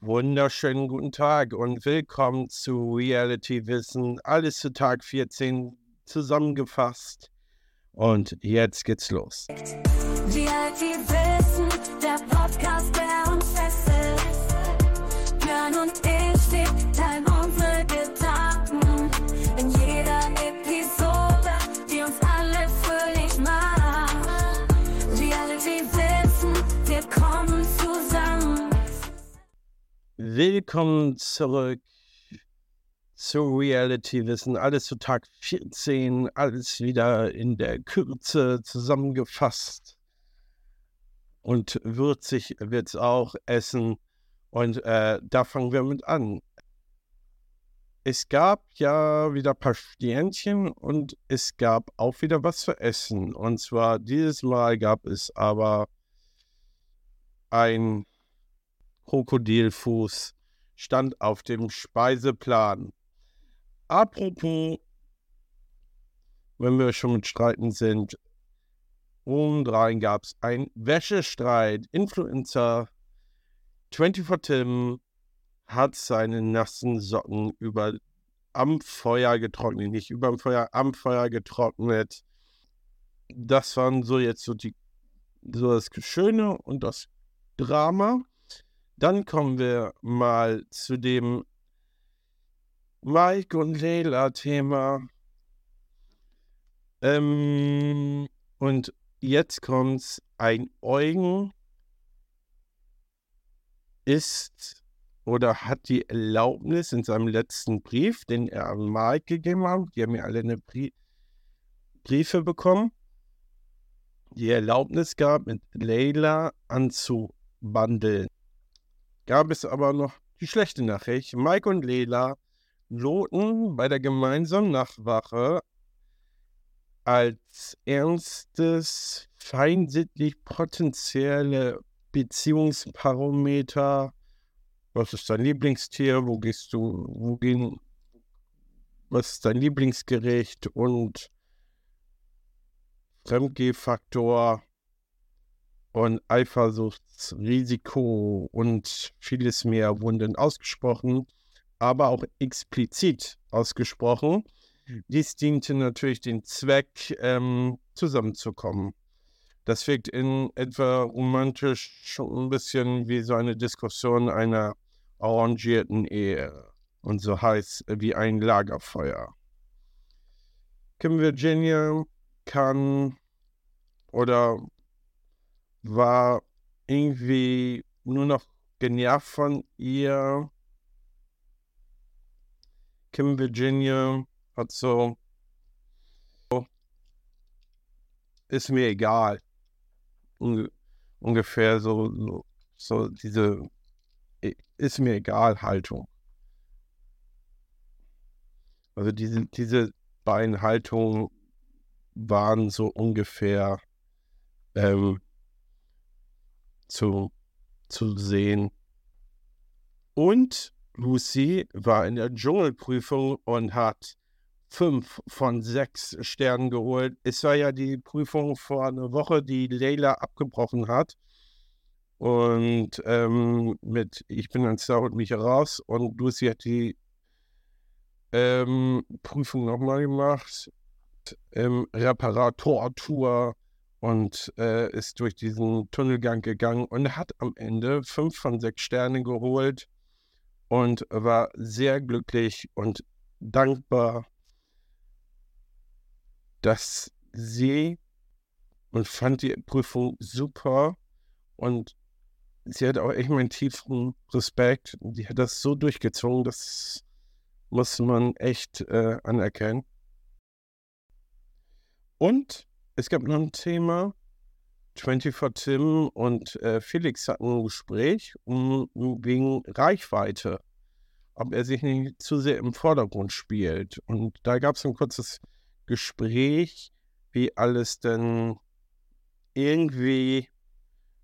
wunderschönen guten Tag und willkommen zu Reality Wissen. Alles zu Tag 14 zusammengefasst. Und jetzt geht's los. Reality Wissen, der Podcast, der uns fesselt. Björn und ich Willkommen zurück zu Reality Wissen. Alles zu Tag 14, alles wieder in der Kürze zusammengefasst. Und würzig wird's auch essen. Und äh, da fangen wir mit an. Es gab ja wieder ein paar Sternchen und es gab auch wieder was zu essen. Und zwar dieses Mal gab es aber ein Krokodilfuß stand auf dem Speiseplan. Apropos, wenn wir schon mit Streiten sind, obendrein gab es einen Wäschestreit. Influencer 24 Tim hat seine nassen Socken über am Feuer getrocknet, nicht über dem Feuer, am Feuer getrocknet. Das waren so jetzt so die so das Schöne und das Drama. Dann kommen wir mal zu dem Mike und Leila-Thema. Ähm, und jetzt kommt's. Ein Eugen ist oder hat die Erlaubnis in seinem letzten Brief, den er an Mike gegeben hat, die haben ja alle eine Brie Briefe bekommen, die Erlaubnis gab, mit Leila anzubandeln. Gab es aber noch die schlechte Nachricht. Mike und Leila loten bei der gemeinsamen Nachtwache als ernstes feinsittlich potenzielle Beziehungsparameter. Was ist dein Lieblingstier? Wo gehst du? Wo gehen? Was ist dein Lieblingsgericht? Und Fremdgehfaktor und Eifersuchtsrisiko und vieles mehr wurden ausgesprochen, aber auch explizit ausgesprochen. Dies diente natürlich dem Zweck, ähm, zusammenzukommen. Das wirkt in etwa romantisch schon ein bisschen wie so eine Diskussion einer arrangierten Ehe und so heiß wie ein Lagerfeuer. Kim Virginia kann oder war irgendwie nur noch genervt von ihr. Kim Virginia hat so, ist mir egal. Unge ungefähr so, so, so diese ist mir egal Haltung. Also diese, diese beiden Haltungen waren so ungefähr ähm, zu, zu sehen. Und Lucy war in der Dschungelprüfung und hat fünf von sechs Sternen geholt. Es war ja die Prüfung vor einer Woche, die Leila abgebrochen hat. Und ähm, mit Ich bin ein Star und mich raus. Und Lucy hat die ähm, Prüfung nochmal gemacht. Im Reparatortour und äh, ist durch diesen Tunnelgang gegangen und hat am Ende fünf von sechs Sternen geholt und war sehr glücklich und dankbar, dass sie und fand die Prüfung super und sie hat auch echt meinen tiefen Respekt. Die hat das so durchgezogen, das muss man echt äh, anerkennen. Und es gab noch ein Thema. 24 Tim und äh, Felix hatten ein Gespräch um, um, wegen Reichweite. Ob er sich nicht zu sehr im Vordergrund spielt. Und da gab es ein kurzes Gespräch, wie alles denn irgendwie,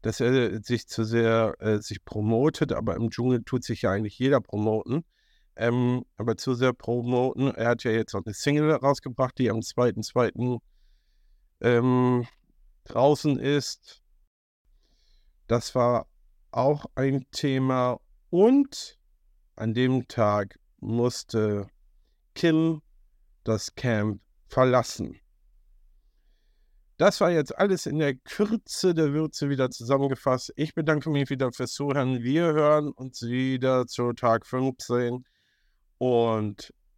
dass er sich zu sehr äh, sich promotet, aber im Dschungel tut sich ja eigentlich jeder promoten. Ähm, aber zu sehr promoten. Er hat ja jetzt auch eine Single rausgebracht, die am 2.2 ähm, draußen ist. Das war auch ein Thema Und an dem Tag musste Kim das Camp verlassen. Das war jetzt alles in der Kürze der Würze wieder zusammengefasst. Ich bedanke mich wieder fürs Zuhören. Wir hören uns wieder zu Tag 15 und